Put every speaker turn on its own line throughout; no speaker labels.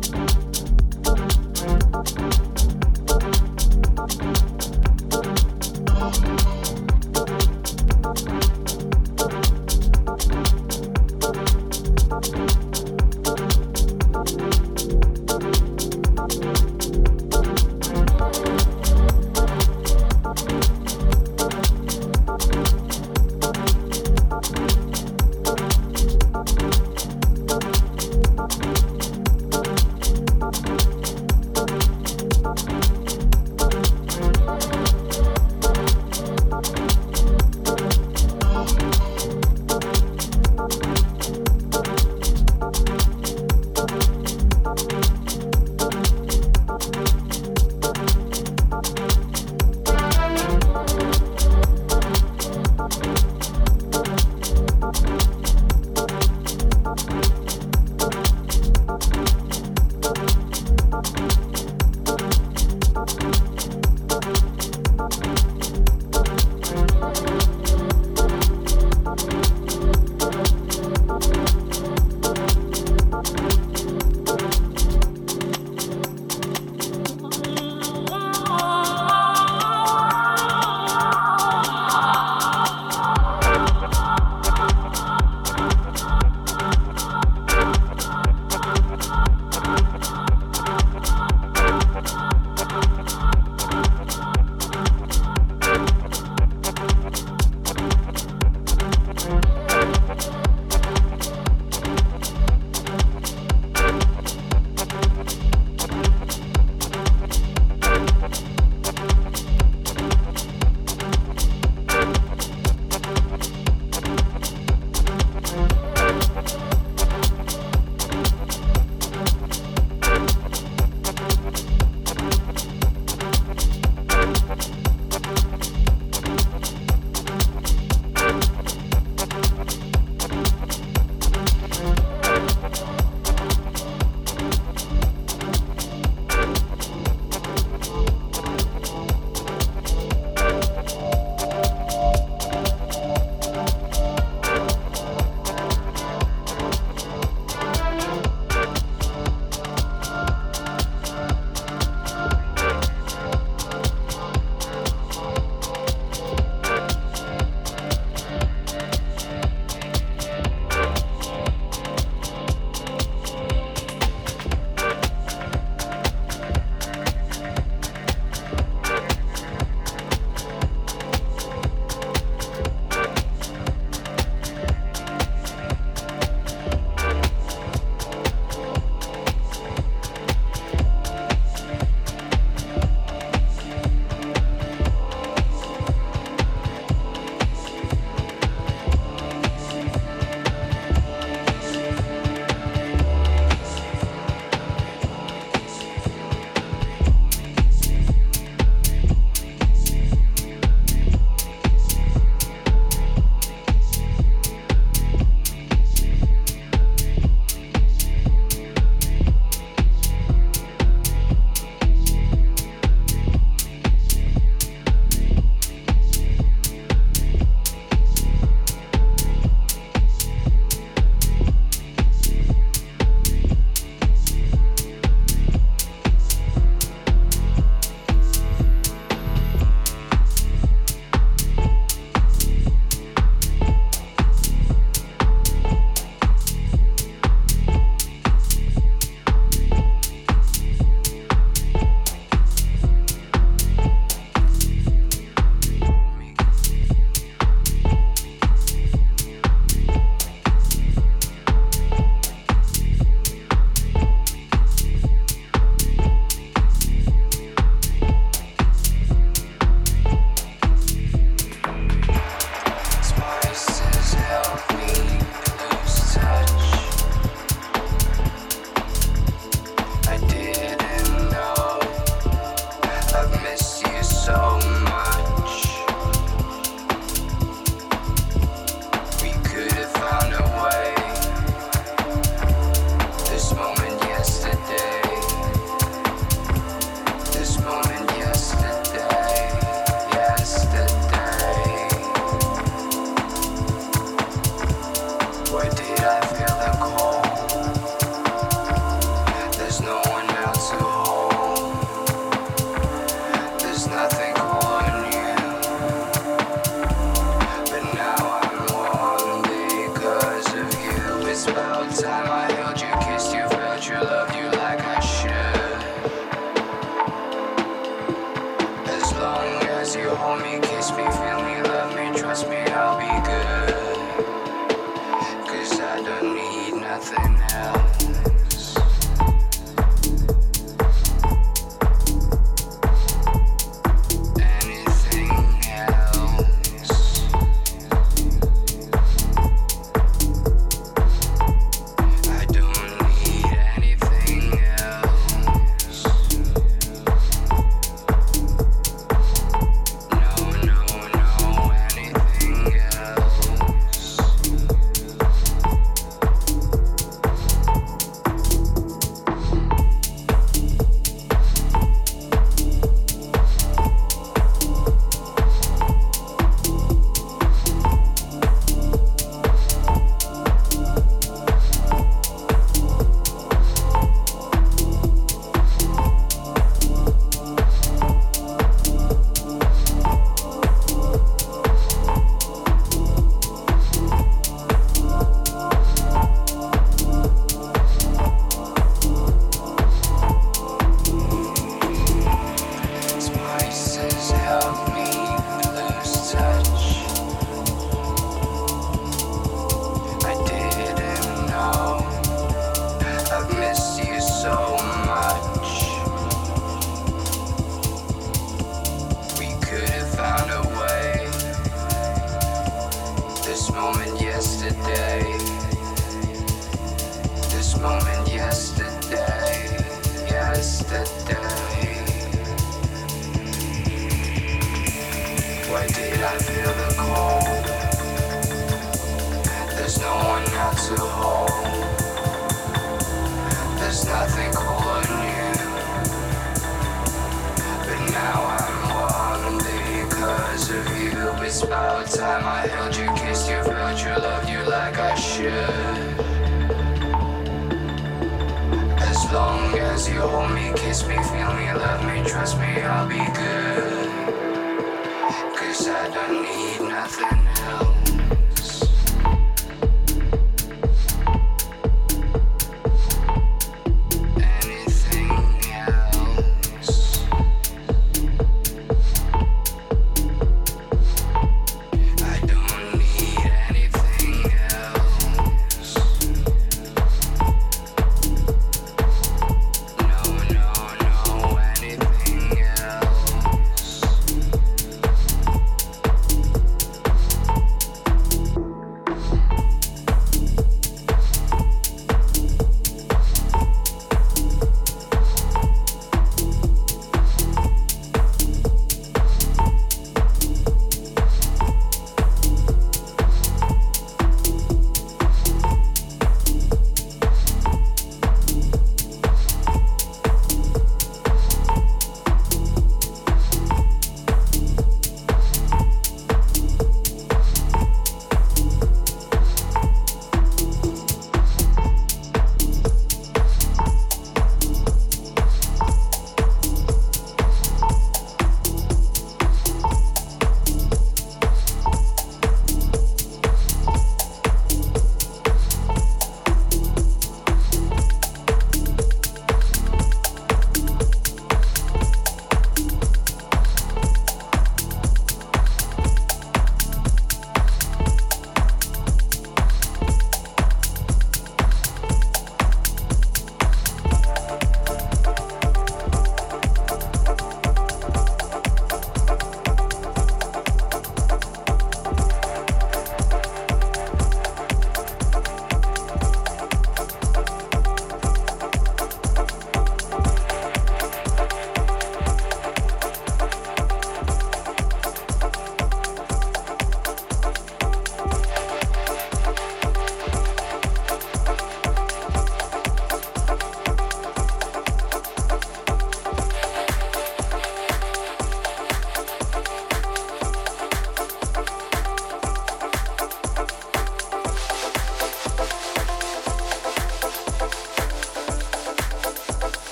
Bye.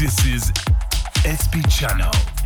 This is SP Channel.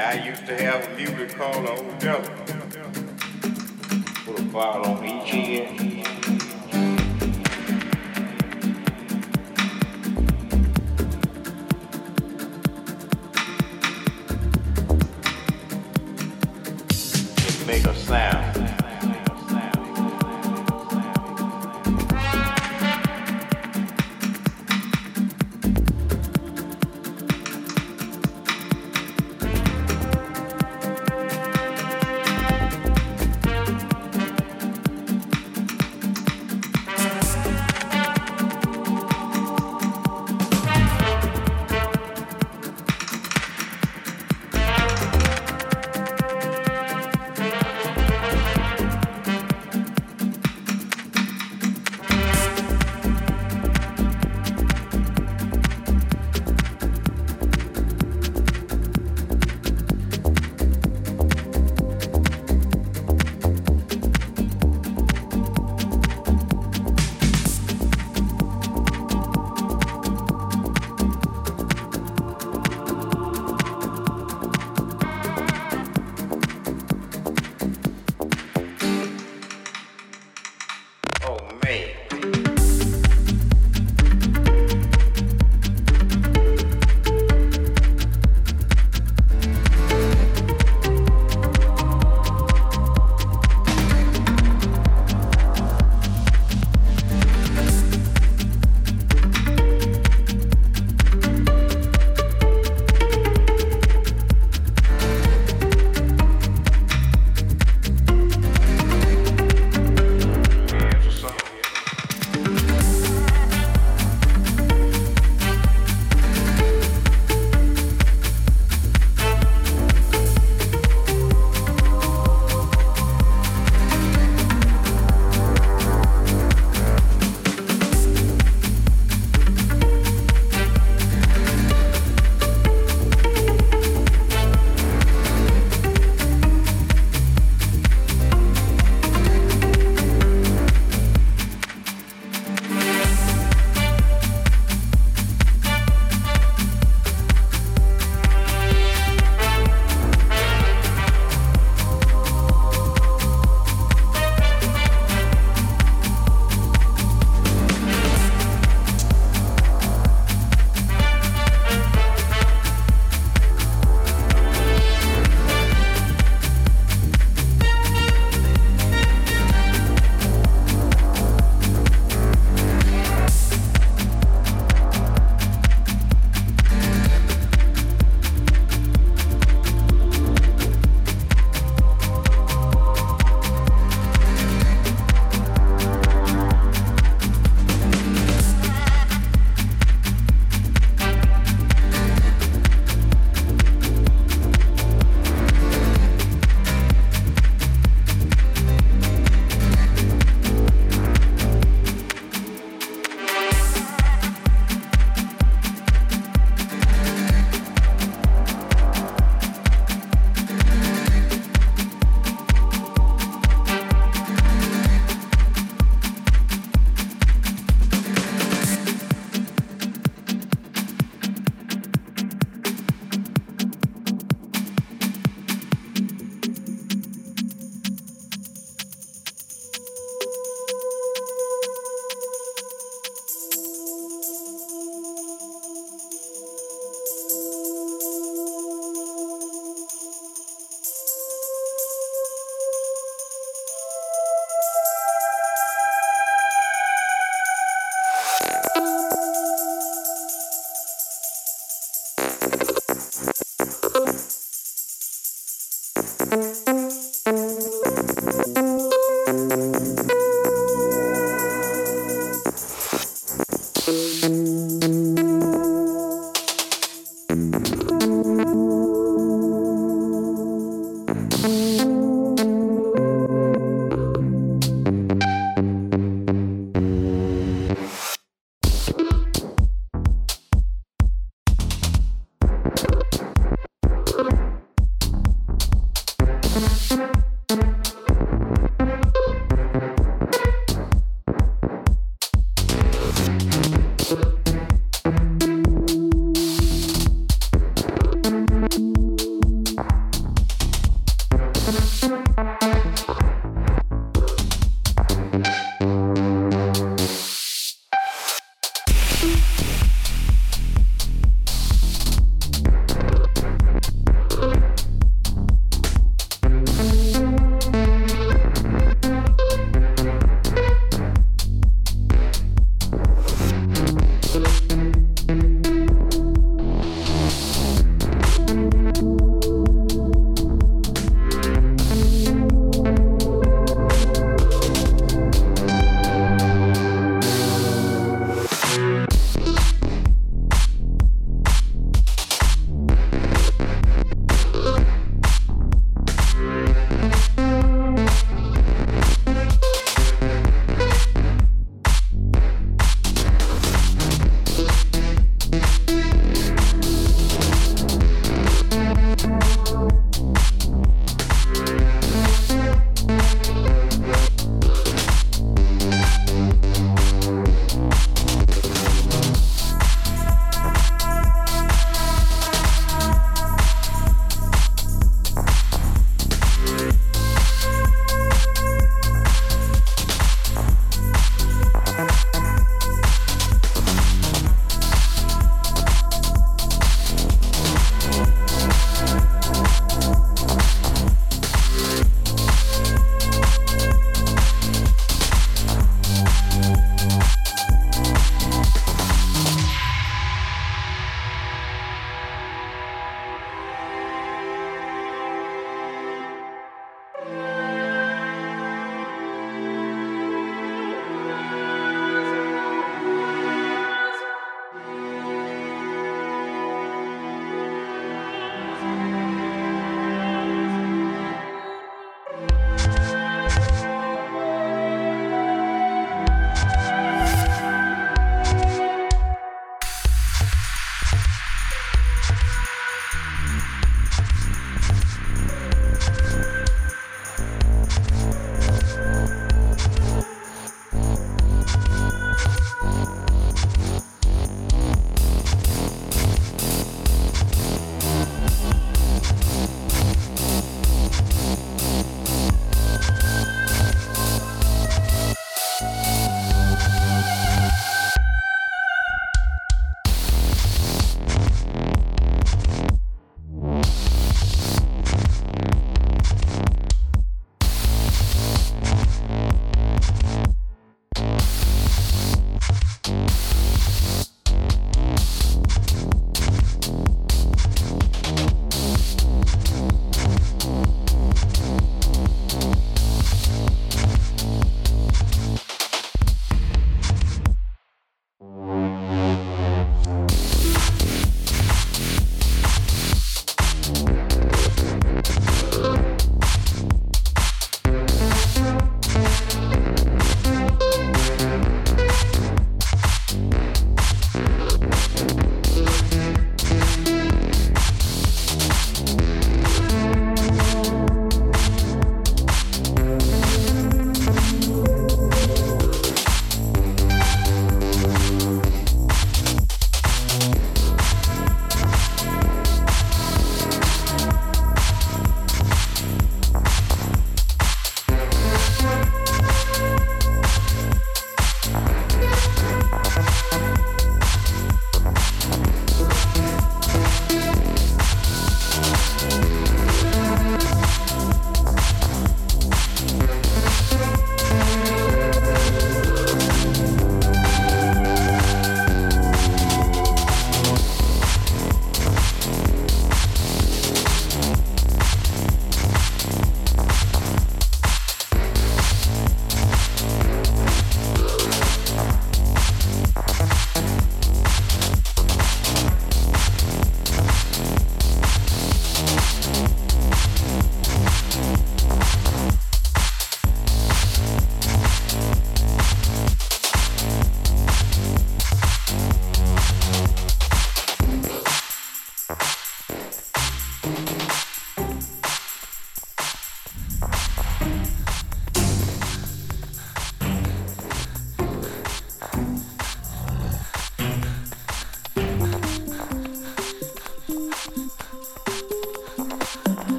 I used to have a music called Old Devil. Put a bottle on each end.